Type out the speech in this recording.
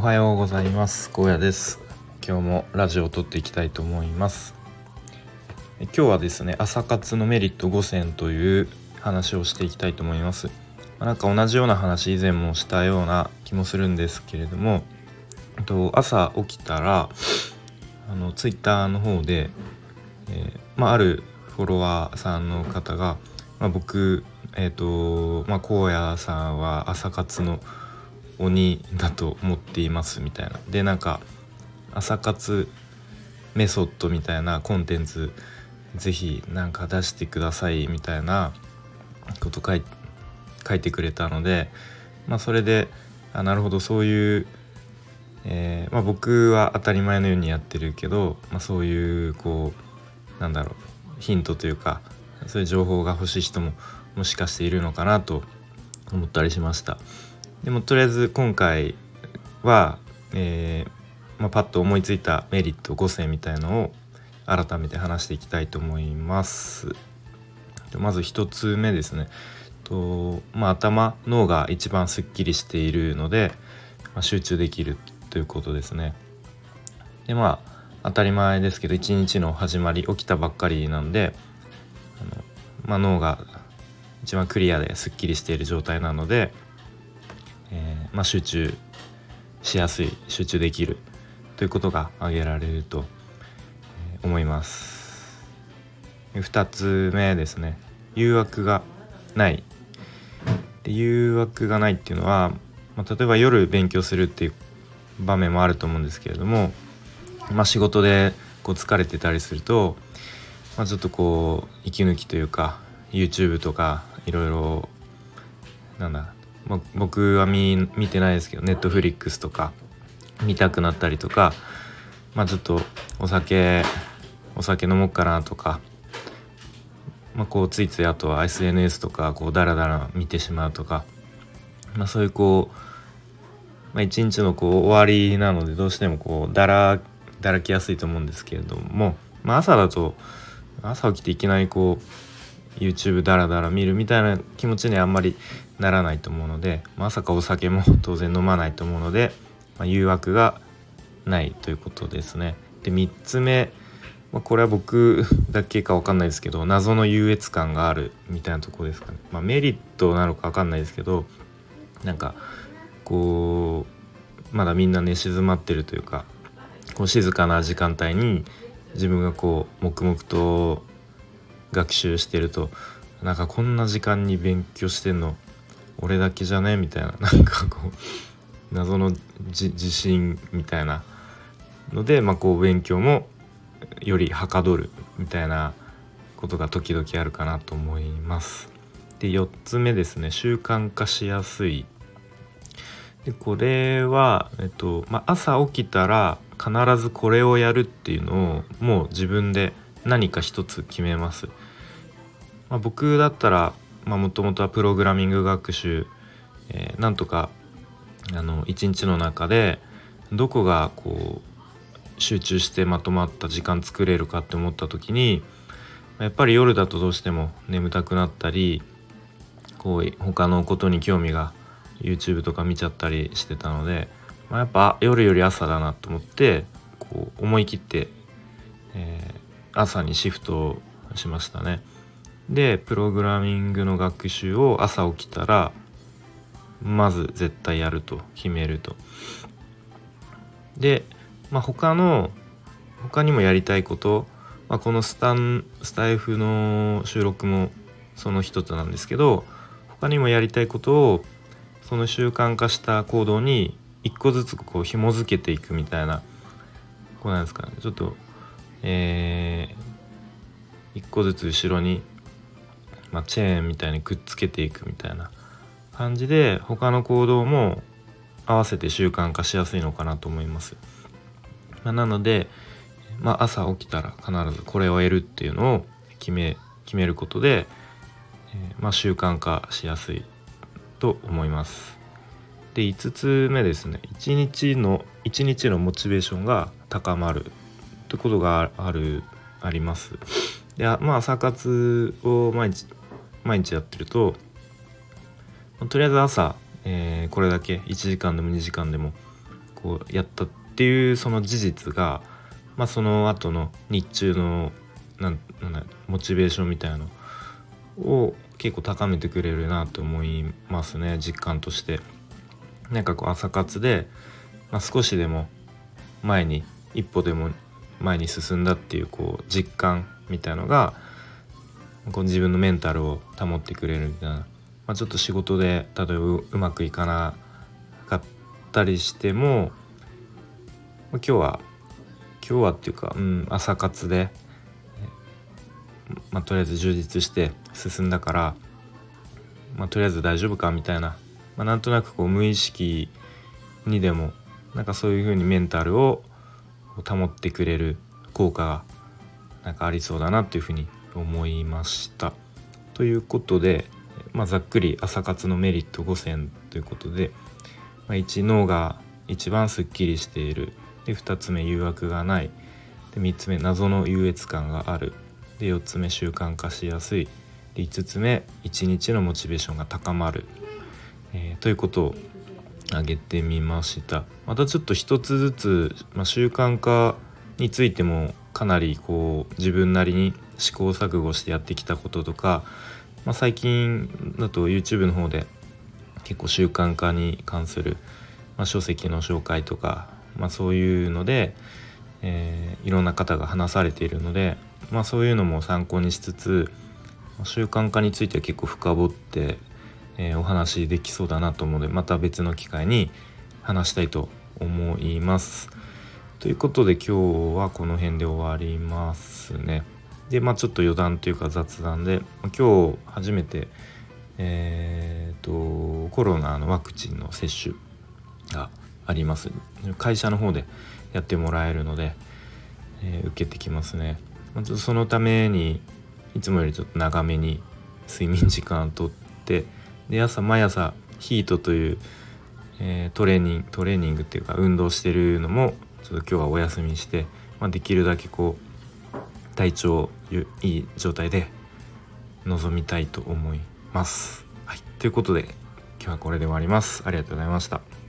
おはようございます。高野です。今日もラジオを撮っていきたいと思います。今日はですね朝活のメリット5選という話をしていきたいと思います。なんか同じような話以前もしたような気もするんですけれどもと朝起きたらあのツイッターの方で、えー、まあ、あるフォロワーさんの方が、まあ、僕えっ、ー、とまあ荒野さんは朝活の鬼だと思っていますみたいなでなんか朝活メソッドみたいなコンテンツ是非なんか出してくださいみたいなこと書い書いてくれたのでまあそれであなるほどそういう、えー、まあ、僕は当たり前のようにやってるけど、まあ、そういうこうなんだろうヒントというかそういう情報が欲しい人ももしかしているのかなと思ったりしました。でもとりあえず今回は、えーまあ、パッと思いついたメリット5選みたいのを改めて話していきたいと思います。まず1つ目ですね。とまあ、頭脳が一番すっきりしているので、まあ、集中できるということですね。でまあ当たり前ですけど一日の始まり起きたばっかりなんであの、まあ、脳が一番クリアですっきりしている状態なので、まあ、集中しやすい集中できるということが挙げられると思います。2つ目ですね。誘惑がない。で誘惑がないっていうのは、まあ、例えば夜勉強するっていう場面もあると思うんですけれども、まあ、仕事でこう疲れてたりすると、まあ、ちょっとこう息抜きというか YouTube とかいろいろなんだま、僕は見見てないですけどネットフリックスとか見たくなったりとかまあちょっとお酒お酒飲もうかなとか、まあ、こうついついあとは SNS とかこうダラダラ見てしまうとか、まあ、そういうこう、まあ、一日のこう終わりなのでどうしてもこうだらだらきやすいと思うんですけれども、まあ、朝だと朝起きていきなりこう YouTube ダラダラ見るみたいな気持ちにあんまりならないと思うのでまさかお酒も 当然飲まないと思うので、まあ、誘惑がないということですね。で3つ目、まあ、これは僕だけか分かんないですけど謎の優越感があるみたいなとこですかね。まあ、メリットなのか分かんないですけどなんかこうまだみんな寝静まってるというかこう静かな時間帯に自分がこう黙々と学習してるとなんかこんな時間に勉強してんの俺だけじゃね？みたいな なんかこう謎の自信みたいなので、まあ、こう勉強もよりはかどるみたいなことが時々あるかなと思います。で4つ目ですね習慣化しやすい。でこれは、えっとまあ、朝起きたら必ずこれをやるっていうのをもう自分で何か一つ決めます。まあ、僕だったらもともとはプログラミング学習、えー、なんとかあの一日の中でどこがこう集中してまとまった時間作れるかって思った時にやっぱり夜だとどうしても眠たくなったりこう他のことに興味が YouTube とか見ちゃったりしてたので、まあ、やっぱ夜より朝だなと思ってこう思い切って、えー、朝にシフトしましたね。でプログラミングの学習を朝起きたらまず絶対やると決めると。で、まあ、他の他にもやりたいこと、まあ、このスタンスタイフの収録もその一つなんですけど他にもやりたいことをその習慣化した行動に一個ずつこう紐付けていくみたいなこうなんですかねちょっとえー、一個ずつ後ろにまあ、チェーンみたいにくっつけていくみたいな感じで他の行動も合わせて習慣化しやすいのかなと思います。まあ、なので、まあ、朝起きたら必ずこれを得るっていうのを決め決めることで、えー、まあ、習慣化しやすいと思います。で5つ目ですね1日の1日のモチベーションが高まるということがあるあります。でまあ朝活を毎日毎日やってるととりあえず朝、えー、これだけ1時間でも2時間でもこうやったっていうその事実が、まあ、その後の日中のなんなんモチベーションみたいなのを結構高めてくれるなと思いますね実感として。なんかこう朝活で、まあ、少しでも前に一歩でも前に進んだっていうこう実感みたいのがこう自分のメンタルを保ってくれるみたいな、まあ、ちょっと仕事で例えばうまくいかなかったりしてもま今日は今日はっていうか、うん、朝活で、まあ、とりあえず充実して進んだから、まあ、とりあえず大丈夫かみたいな、まあ、なんとなくこう無意識にでもなんかそういう風にメンタルを保ってくれる効果がなんかありそうだなというふうに思いました。ということで、まあ、ざっくり朝活のメリット5選ということで、まあ、1脳が一番すっきりしている。で2つ目誘惑がない。で3つ目謎の優越感がある。で4つ目習慣化しやすい。で5つ目1日のモチベーションが高まる、えー、ということを挙げてみました。またちょっと一つずつ、まあ、習慣化についてもかなりこう自分なりに試行錯誤してやってきたこととか、まあ、最近だと YouTube の方で結構習慣化に関する、まあ、書籍の紹介とか、まあ、そういうので、えー、いろんな方が話されているので、まあ、そういうのも参考にしつつ習慣化については結構深掘ってえー、お話できそうだなと思うのでまた別の機会に話したいと思います。ということで今日はこの辺で終わりますね。でまあちょっと余談というか雑談で今日初めてえーと、コロナのワクチンの接種があります会社の方でやってもらえるので、えー、受けてきますね、まずそのためにいつもよりちょっと長めに睡眠時間をとってで朝毎朝ヒートという、えー、トレーニングトレーニングっていうか運動してるのもちょっと今日はお休みして、まあ、できるだけこう体調いい状態で臨みたいと思います。はい、ということで今日はこれで終わります。ありがとうございました。